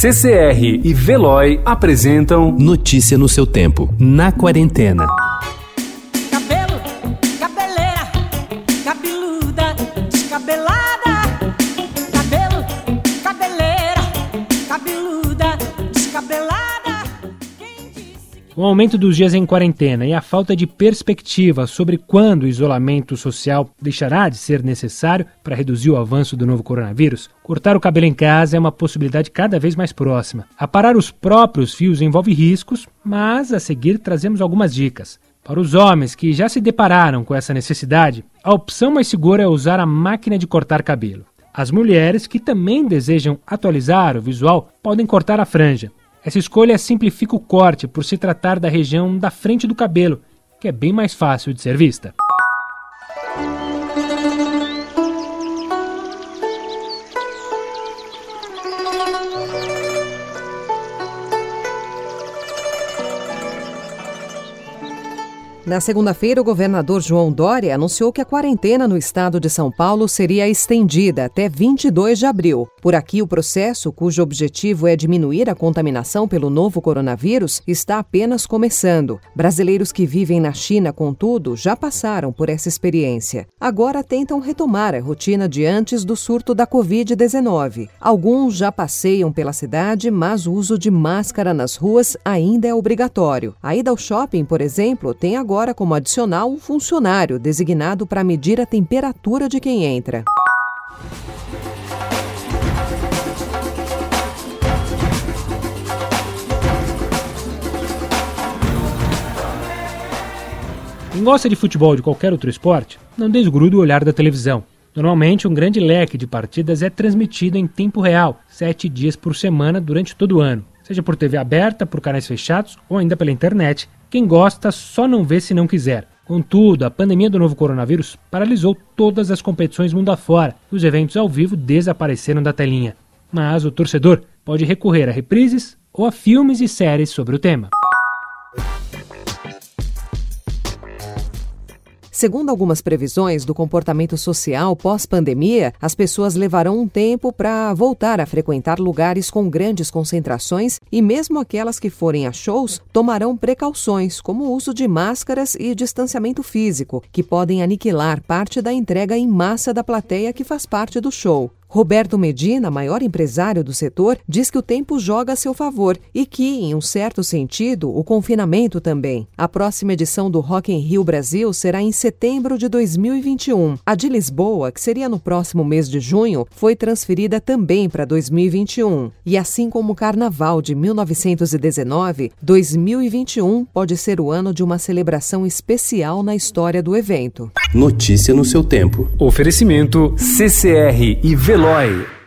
CCR e Veloy apresentam Notícia no seu tempo, na quarentena. Cabelo, cabeleira, cabeluda, descabelada. O aumento dos dias em quarentena e a falta de perspectiva sobre quando o isolamento social deixará de ser necessário para reduzir o avanço do novo coronavírus, cortar o cabelo em casa é uma possibilidade cada vez mais próxima. Aparar os próprios fios envolve riscos, mas a seguir trazemos algumas dicas. Para os homens que já se depararam com essa necessidade, a opção mais segura é usar a máquina de cortar cabelo. As mulheres que também desejam atualizar o visual podem cortar a franja. Essa escolha simplifica o corte por se tratar da região da frente do cabelo, que é bem mais fácil de ser vista. Na segunda-feira, o governador João Dória anunciou que a quarentena no estado de São Paulo seria estendida até 22 de abril. Por aqui, o processo, cujo objetivo é diminuir a contaminação pelo novo coronavírus, está apenas começando. Brasileiros que vivem na China, contudo, já passaram por essa experiência. Agora tentam retomar a rotina de antes do surto da Covid-19. Alguns já passeiam pela cidade, mas o uso de máscara nas ruas ainda é obrigatório. A ida ao shopping, por exemplo, tem agora como adicional um funcionário designado para medir a temperatura de quem entra. Quem gosta de futebol ou de qualquer outro esporte, não desgruda o olhar da televisão. Normalmente, um grande leque de partidas é transmitido em tempo real, sete dias por semana durante todo o ano, seja por TV aberta, por canais fechados ou ainda pela internet. Quem gosta só não vê se não quiser. Contudo, a pandemia do novo coronavírus paralisou todas as competições mundo afora e os eventos ao vivo desapareceram da telinha. Mas o torcedor pode recorrer a reprises ou a filmes e séries sobre o tema. Segundo algumas previsões do comportamento social pós-pandemia, as pessoas levarão um tempo para voltar a frequentar lugares com grandes concentrações e, mesmo aquelas que forem a shows, tomarão precauções, como o uso de máscaras e distanciamento físico, que podem aniquilar parte da entrega em massa da plateia que faz parte do show. Roberto Medina, maior empresário do setor, diz que o tempo joga a seu favor e que, em um certo sentido, o confinamento também. A próxima edição do Rock in Rio Brasil será em setembro de 2021. A de Lisboa, que seria no próximo mês de junho, foi transferida também para 2021. E assim como o Carnaval de 1919, 2021 pode ser o ano de uma celebração especial na história do evento. Notícia no seu tempo. Oferecimento CCR e Veloy.